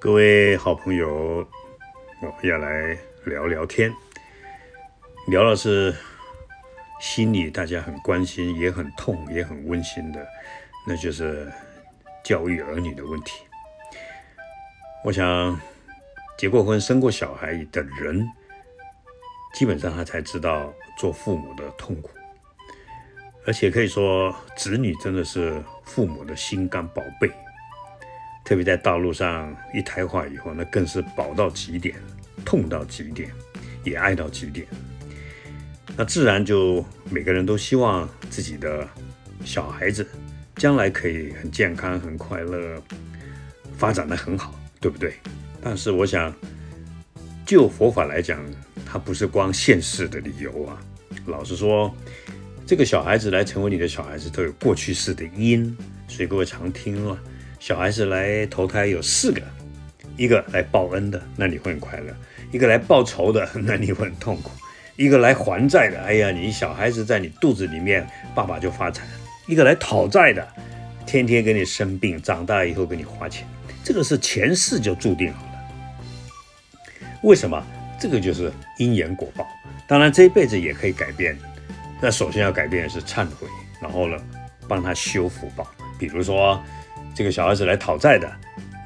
各位好朋友，我们要来聊聊天，聊的是心里大家很关心、也很痛、也很温馨的，那就是教育儿女的问题。我想，结过婚、生过小孩的人，基本上他才知道做父母的痛苦，而且可以说，子女真的是父母的心肝宝贝。特别在道路上一胎化以后，那更是饱到极点，痛到极点，也爱到极点。那自然就每个人都希望自己的小孩子将来可以很健康、很快乐，发展的很好，对不对？但是我想，就佛法来讲，它不是光现世的理由啊。老实说，这个小孩子来成为你的小孩子，都有过去式的因，所以各位常听了。小孩子来投胎有四个，一个来报恩的，那你会很快乐；一个来报仇的，那你会很痛苦；一个来还债的，哎呀，你小孩子在你肚子里面，爸爸就发财；一个来讨债的，天天给你生病，长大以后给你花钱，这个是前世就注定好了。为什么？这个就是因缘果报。当然这一辈子也可以改变，那首先要改变的是忏悔，然后呢，帮他修福报，比如说。这个小孩子来讨债的，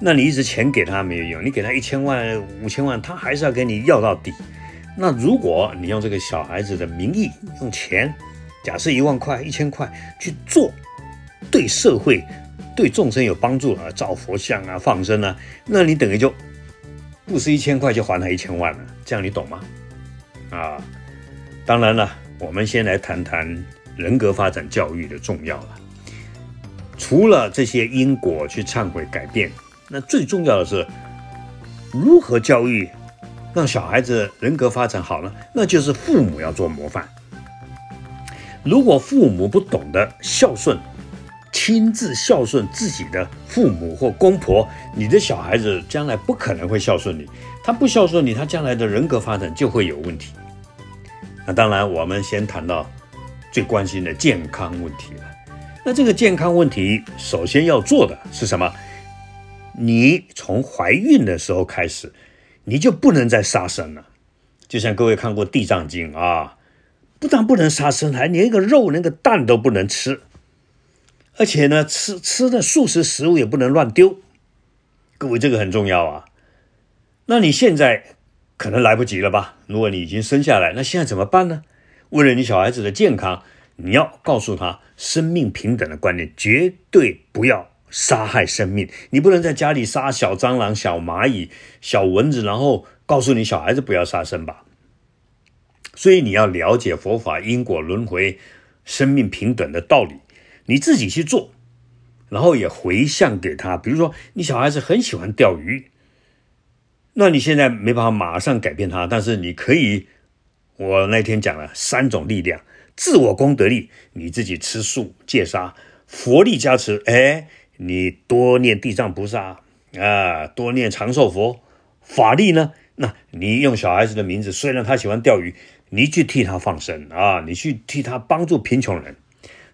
那你一直钱给他没有用，你给他一千万、五千万，他还是要跟你要到底。那如果你用这个小孩子的名义，用钱，假设一万块、一千块去做，对社会、对众生有帮助啊，造佛像啊、放生啊，那你等于就不是一千块就还他一千万了，这样你懂吗？啊，当然了，我们先来谈谈人格发展教育的重要了。除了这些因果去忏悔改变，那最重要的是如何教育，让小孩子人格发展好呢？那就是父母要做模范。如果父母不懂得孝顺，亲自孝顺自己的父母或公婆，你的小孩子将来不可能会孝顺你。他不孝顺你，他将来的人格发展就会有问题。那当然，我们先谈到最关心的健康问题了。那这个健康问题，首先要做的是什么？你从怀孕的时候开始，你就不能再杀生了。就像各位看过《地藏经》啊，不但不能杀生，还连一个肉、连个蛋都不能吃，而且呢，吃吃的素食食物也不能乱丢。各位，这个很重要啊。那你现在可能来不及了吧？如果你已经生下来，那现在怎么办呢？为了你小孩子的健康。你要告诉他生命平等的观念，绝对不要杀害生命。你不能在家里杀小蟑螂、小蚂蚁、小蚊子，然后告诉你小孩子不要杀生吧。所以你要了解佛法因果轮回、生命平等的道理，你自己去做，然后也回向给他。比如说，你小孩子很喜欢钓鱼，那你现在没办法马上改变他，但是你可以。我那天讲了三种力量。自我功德力，你自己吃素戒杀，佛力加持，哎，你多念地藏菩萨啊，多念长寿佛，法力呢？那你用小孩子的名字，虽然他喜欢钓鱼，你去替他放生啊，你去替他帮助贫穷人。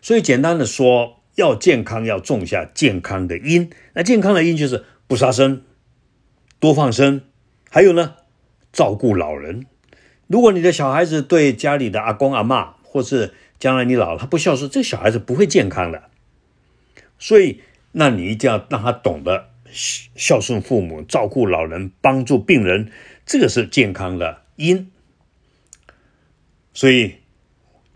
所以简单的说，要健康，要种下健康的因。那健康的因就是不杀生，多放生，还有呢，照顾老人。如果你的小孩子对家里的阿公阿妈，或是将来你老了，他不孝顺，这小孩子不会健康的。所以，那你一定要让他懂得孝顺父母、照顾老人、帮助病人，这个是健康的因。所以，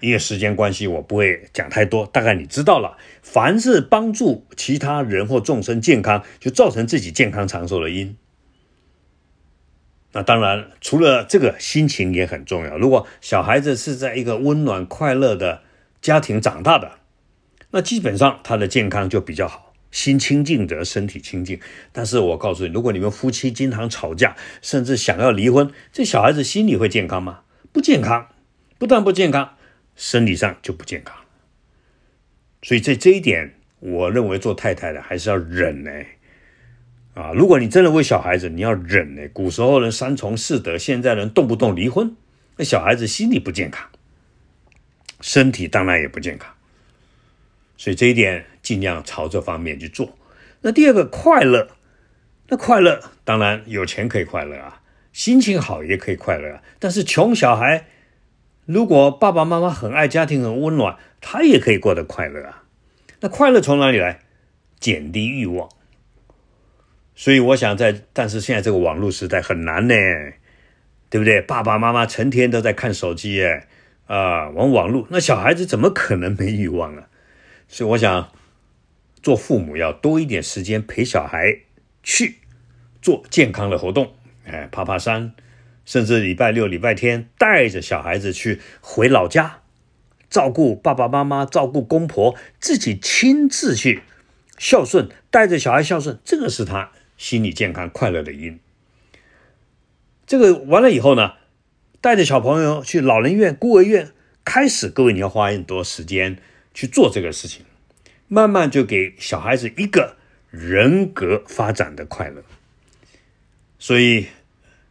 因为时间关系，我不会讲太多，大概你知道了。凡是帮助其他人或众生健康，就造成自己健康长寿的因。那当然，除了这个，心情也很重要。如果小孩子是在一个温暖快乐的家庭长大的，那基本上他的健康就比较好，心清净则身体清净。但是我告诉你，如果你们夫妻经常吵架，甚至想要离婚，这小孩子心理会健康吗？不健康，不但不健康，生理上就不健康。所以在这一点，我认为做太太的还是要忍呢。啊，如果你真的为小孩子，你要忍呢。古时候人三从四德，现在人动不动离婚，那小孩子心理不健康，身体当然也不健康。所以这一点尽量朝这方面去做。那第二个快乐，那快乐当然有钱可以快乐啊，心情好也可以快乐啊。但是穷小孩，如果爸爸妈妈很爱家庭很温暖，他也可以过得快乐啊。那快乐从哪里来？减低欲望。所以我想在，但是现在这个网络时代很难呢，对不对？爸爸妈妈成天都在看手机，哎，啊，玩网络，那小孩子怎么可能没欲望呢？所以我想，做父母要多一点时间陪小孩去做健康的活动，哎，爬爬山，甚至礼拜六、礼拜天带着小孩子去回老家，照顾爸爸妈妈，照顾公婆，自己亲自去孝顺，带着小孩孝顺，这个是他。心理健康、快乐的因，这个完了以后呢，带着小朋友去老人院、孤儿院，开始各位你要花很多时间去做这个事情，慢慢就给小孩子一个人格发展的快乐。所以，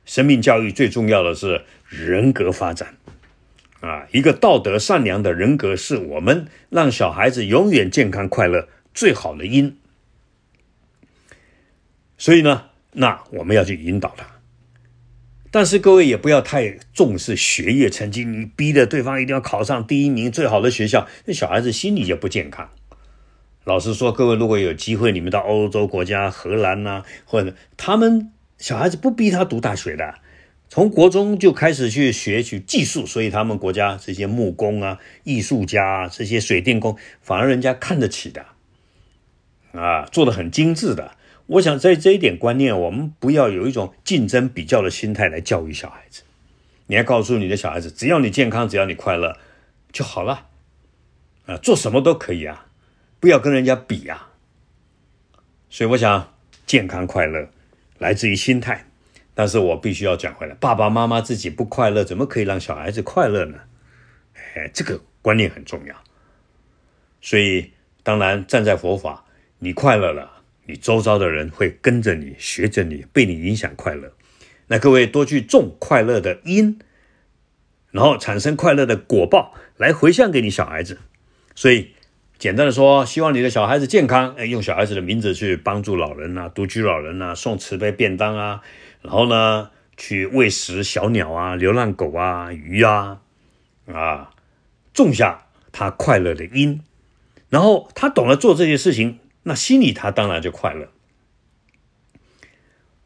生命教育最重要的是人格发展啊，一个道德善良的人格是我们让小孩子永远健康快乐最好的因。所以呢，那我们要去引导他，但是各位也不要太重视学业成绩，你逼着对方一定要考上第一名最好的学校，那小孩子心理就不健康。老实说，各位如果有机会，你们到欧洲国家、荷兰呐，或者他们小孩子不逼他读大学的，从国中就开始去学去技术，所以他们国家这些木工啊、艺术家啊、这些水电工，反而人家看得起的，啊，做的很精致的。我想在这一点观念，我们不要有一种竞争比较的心态来教育小孩子。你要告诉你的小孩子，只要你健康，只要你快乐就好了，啊，做什么都可以啊，不要跟人家比啊。所以我想，健康快乐来自于心态。但是我必须要讲回来，爸爸妈妈自己不快乐，怎么可以让小孩子快乐呢？哎，这个观念很重要。所以，当然站在佛法，你快乐了。你周遭的人会跟着你学着你，被你影响快乐。那各位多去种快乐的因，然后产生快乐的果报，来回向给你小孩子。所以简单的说，希望你的小孩子健康，哎，用小孩子的名字去帮助老人呐，独居老人呐，送慈悲便当啊，然后呢，去喂食小鸟啊、流浪狗啊、鱼啊，啊，种下他快乐的因，然后他懂得做这些事情。那心里他当然就快乐，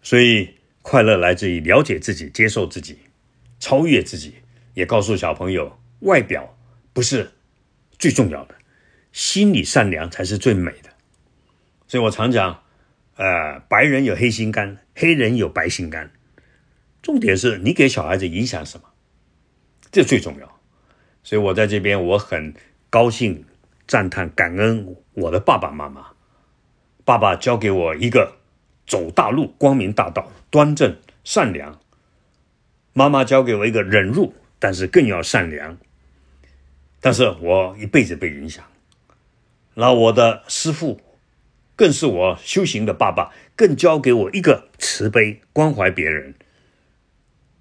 所以快乐来自于了解自己、接受自己、超越自己，也告诉小朋友，外表不是最重要的，心理善良才是最美的。所以我常讲，呃，白人有黑心肝，黑人有白心肝，重点是你给小孩子影响什么，这最重要。所以我在这边我很高兴、赞叹、感恩我的爸爸妈妈。爸爸教给我一个走大路、光明大道、端正善良；妈妈教给我一个忍辱，但是更要善良。但是我一辈子被影响，然后我的师父更是我修行的爸爸，更教给我一个慈悲、关怀别人。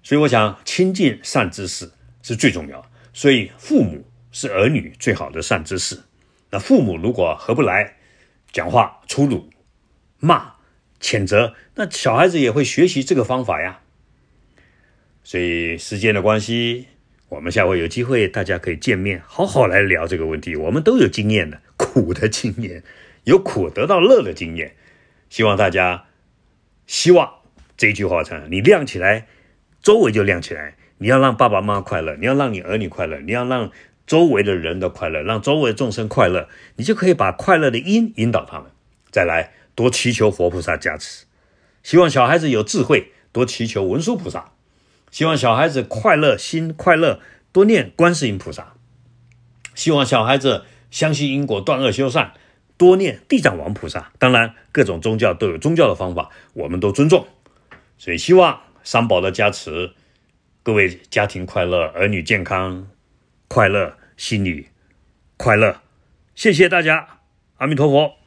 所以我想亲近善知识是最重要。所以父母是儿女最好的善知识。那父母如果合不来，讲话粗鲁、骂、谴责，那小孩子也会学习这个方法呀。所以时间的关系，我们下回有机会大家可以见面，好好来聊这个问题。我们都有经验的，苦的经验，有苦得到乐的经验。希望大家，希望这句话成，你亮起来，周围就亮起来。你要让爸爸妈妈快乐，你要让你儿女快乐，你要让。周围的人的快乐，让周围众生快乐，你就可以把快乐的因引导他们。再来，多祈求佛菩萨加持。希望小孩子有智慧，多祈求文殊菩萨。希望小孩子快乐心快乐，多念观世音菩萨。希望小孩子相信因果，断恶修善，多念地藏王菩萨。当然，各种宗教都有宗教的方法，我们都尊重。所以，希望三宝的加持，各位家庭快乐，儿女健康。快乐，心里快乐，谢谢大家，阿弥陀佛。